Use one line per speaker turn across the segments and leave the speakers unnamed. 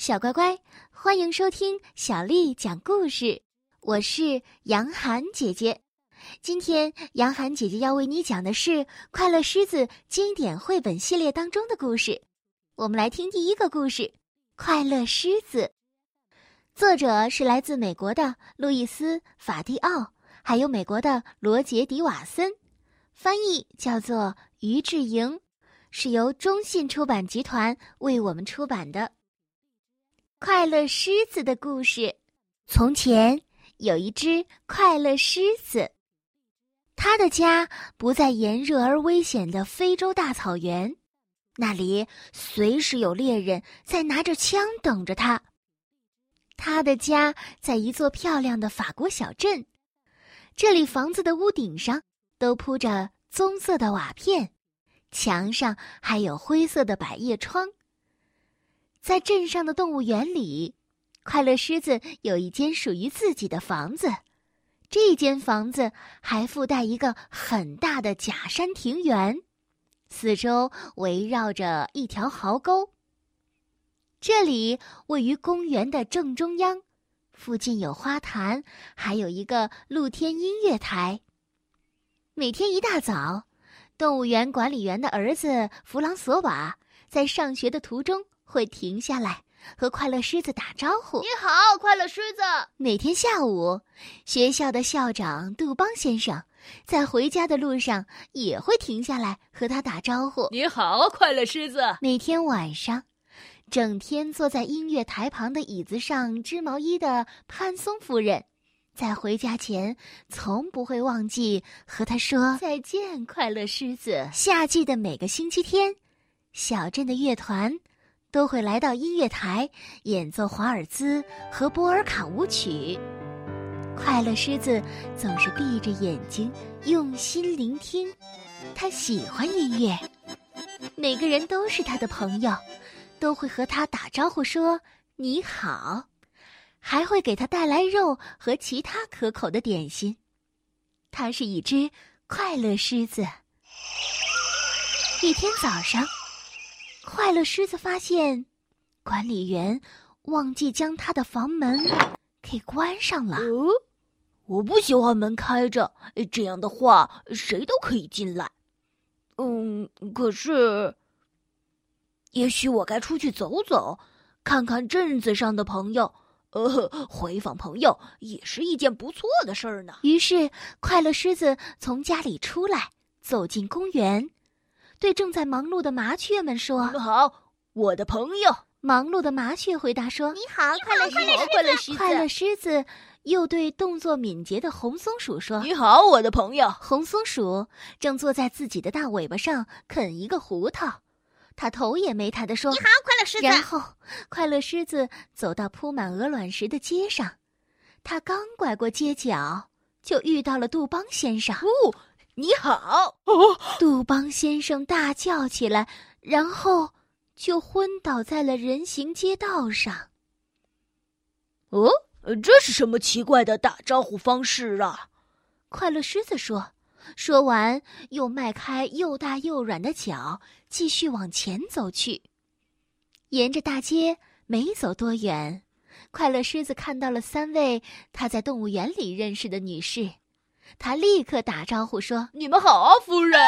小乖乖，欢迎收听小丽讲故事。我是杨涵姐姐。今天，杨涵姐姐要为你讲的是《快乐狮子》经典绘本系列当中的故事。我们来听第一个故事《快乐狮子》，作者是来自美国的路易斯·法蒂奥，还有美国的罗杰·迪瓦森，翻译叫做于志莹。是由中信出版集团为我们出版的《快乐狮子的故事》。从前有一只快乐狮子，它的家不在炎热而危险的非洲大草原，那里随时有猎人在拿着枪等着它。它的家在一座漂亮的法国小镇，这里房子的屋顶上都铺着棕色的瓦片。墙上还有灰色的百叶窗。在镇上的动物园里，快乐狮子有一间属于自己的房子。这间房子还附带一个很大的假山庭园，四周围绕着一条壕沟。这里位于公园的正中央，附近有花坛，还有一个露天音乐台。每天一大早。动物园管理员的儿子弗朗索瓦在上学的途中会停下来和快乐狮子打招呼：“
你好，快乐狮子。”
每天下午，学校的校长杜邦先生在回家的路上也会停下来和他打招呼：“
你好，快乐狮子。”
每天晚上，整天坐在音乐台旁的椅子上织毛衣的潘松夫人。在回家前，从不会忘记和他说再见，快乐狮子。夏季的每个星期天，小镇的乐团都会来到音乐台演奏华尔兹和波尔卡舞曲。快乐狮子总是闭着眼睛用心聆听，他喜欢音乐，每个人都是他的朋友，都会和他打招呼说你好。还会给他带来肉和其他可口的点心。它是一只快乐狮子。一天早上，快乐狮子发现，管理员忘记将他的房门给关上了。哦，
我不喜欢门开着，这样的话谁都可以进来。嗯，可是，也许我该出去走走，看看镇子上的朋友。呃，回访朋友也是一件不错的事儿呢。
于是，快乐狮子从家里出来，走进公园，对正在忙碌的麻雀们说：“
你们好，我的朋友。”
忙碌的麻雀回答说：“
你好，快乐狮子。”
快乐狮子。
快乐狮子又对动作敏捷的红松鼠说：“
你好，我的朋友。”
红松鼠正坐在自己的大尾巴上啃一个胡桃。他头也没抬的说：“
你好，快乐狮子。”
然后，快乐狮子走到铺满鹅卵石的街上，他刚拐过街角，就遇到了杜邦先生。
“哦，你好！”
哦，杜邦先生大叫起来，然后就昏倒在了人行街道上。
“哦，这是什么奇怪的打招呼方式啊？”
快乐狮子说。说完，又迈开又大又软的脚，继续往前走去。沿着大街没走多远，快乐狮子看到了三位他在动物园里认识的女士，他立刻打招呼说：“
你们好，夫人。”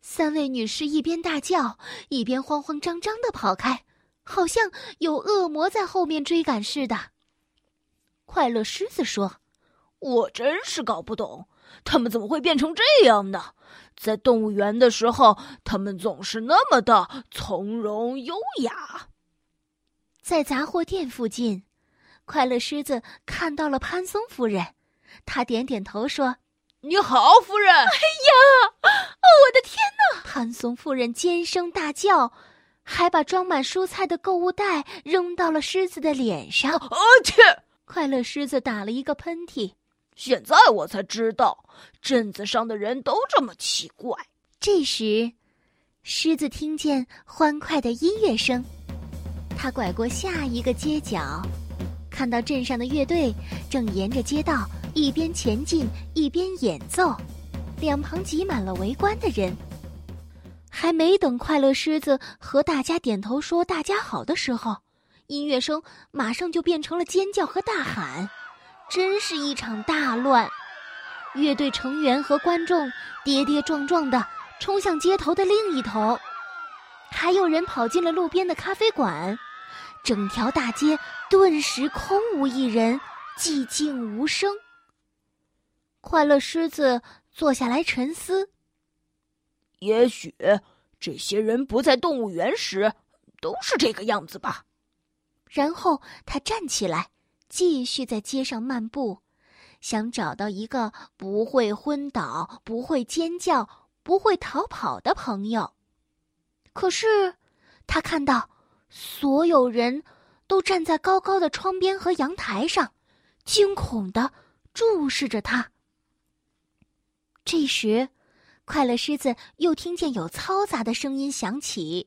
三位女士一边大叫，一边慌慌张张的跑开，好像有恶魔在后面追赶似的。快乐狮子说：“
我真是搞不懂。”他们怎么会变成这样呢？在动物园的时候，他们总是那么的从容优雅。
在杂货店附近，快乐狮子看到了潘松夫人，他点点头说：“
你好，夫人。”哎
呀，哦，我的天哪！
潘松夫人尖声大叫，还把装满蔬菜的购物袋扔到了狮子的脸上。
啊去！
快乐狮子打了一个喷嚏。
现在我才知道，镇子上的人都这么奇怪。
这时，狮子听见欢快的音乐声，他拐过下一个街角，看到镇上的乐队正沿着街道一边前进一边演奏，两旁挤满了围观的人。还没等快乐狮子和大家点头说“大家好”的时候，音乐声马上就变成了尖叫和大喊，真是一场大乱。乐队成员和观众跌跌撞撞的冲向街头的另一头，还有人跑进了路边的咖啡馆，整条大街顿时空无一人，寂静无声。快乐狮子坐下来沉思。
也许这些人不在动物园时都是这个样子吧。
然后他站起来，继续在街上漫步，想找到一个不会昏倒、不会尖叫、不会逃跑的朋友。可是，他看到所有人都站在高高的窗边和阳台上，惊恐的注视着他。这时，快乐狮子又听见有嘈杂的声音响起。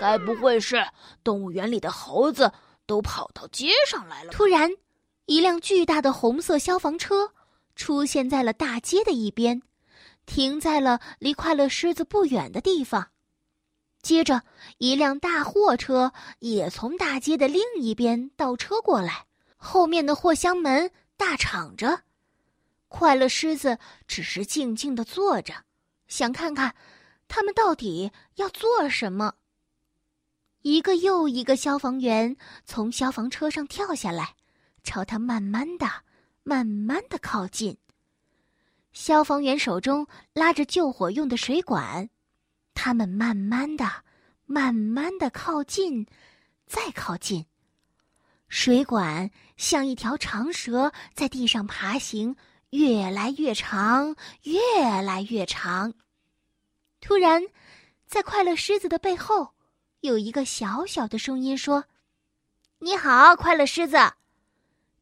该不会是动物园里的猴子都跑到街上来了？
突然，一辆巨大的红色消防车出现在了大街的一边，停在了离快乐狮子不远的地方。接着，一辆大货车也从大街的另一边倒车过来，后面的货箱门大敞着。快乐狮子只是静静的坐着，想看看他们到底要做什么。一个又一个消防员从消防车上跳下来，朝他慢慢的、慢慢的靠近。消防员手中拉着救火用的水管。他们慢慢的、慢慢的靠近，再靠近。水管像一条长蛇在地上爬行，越来越长，越来越长。突然，在快乐狮子的背后，有一个小小的声音说：“你好，快乐狮子。”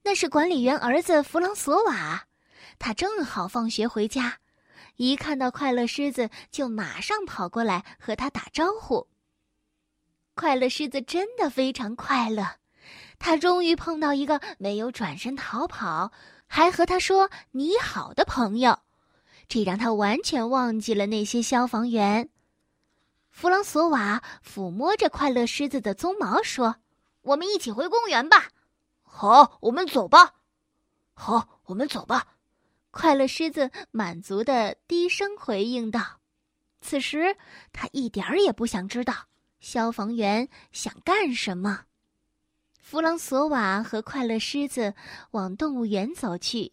那是管理员儿子弗朗索瓦，他正好放学回家。一看到快乐狮子，就马上跑过来和他打招呼。快乐狮子真的非常快乐，他终于碰到一个没有转身逃跑，还和他说“你好”的朋友，这让他完全忘记了那些消防员。弗朗索瓦抚摸着快乐狮子的鬃毛说：“我们一起回公园吧。”“
好，我们走吧。”“好，我们走吧。”
快乐狮子满足的低声回应道：“此时他一点儿也不想知道消防员想干什么。”弗朗索瓦和快乐狮子往动物园走去，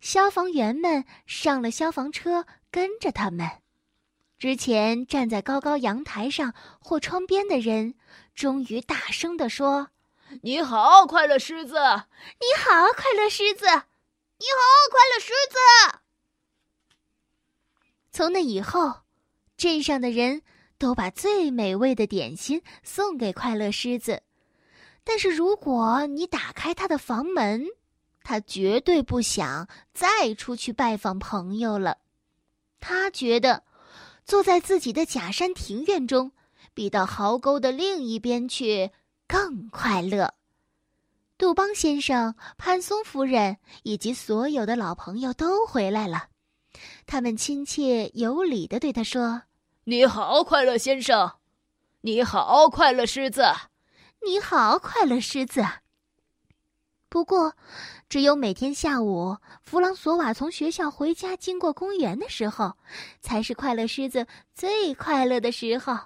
消防员们上了消防车，跟着他们。之前站在高高阳台上或窗边的人，终于大声地说：“
你好，快乐狮子！
你好，快乐狮子！”
你好，快乐狮子。
从那以后，镇上的人都把最美味的点心送给快乐狮子。但是，如果你打开他的房门，他绝对不想再出去拜访朋友了。他觉得，坐在自己的假山庭院中，比到壕沟的另一边去更快乐。杜邦先生、潘松夫人以及所有的老朋友都回来了，他们亲切有礼的对他说：“
你好，快乐先生！你好，快乐狮子！
你好，快乐狮子！”不过，只有每天下午，弗朗索瓦从学校回家经过公园的时候，才是快乐狮子最快乐的时候。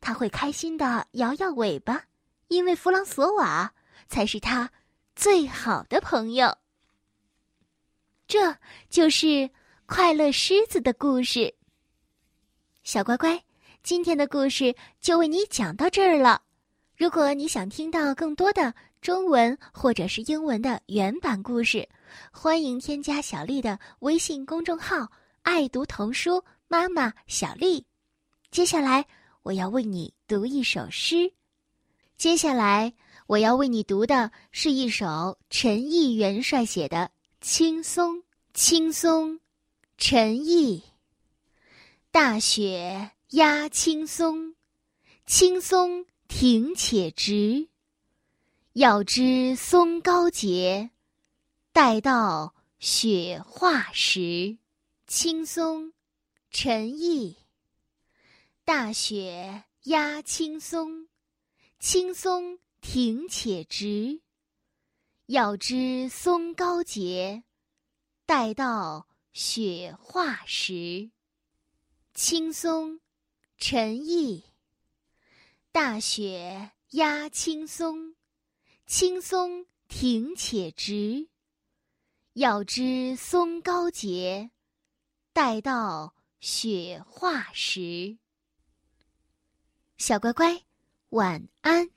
他会开心的摇摇尾巴，因为弗朗索瓦。才是他最好的朋友。这就是快乐狮子的故事。小乖乖，今天的故事就为你讲到这儿了。如果你想听到更多的中文或者是英文的原版故事，欢迎添加小丽的微信公众号“爱读童书妈妈小丽”。接下来我要为你读一首诗。接下来。我要为你读的是一首陈毅元帅写的《轻松》，轻松，陈毅。大雪压青松，青松挺且直。要知松高洁，待到雪化时，青松，陈毅。大雪压青松，青松挺且直。要知松高洁，待到雪化时。青松，陈毅。大雪压青松，青松挺且直。要知松高洁，待到雪化时。小乖乖，晚安。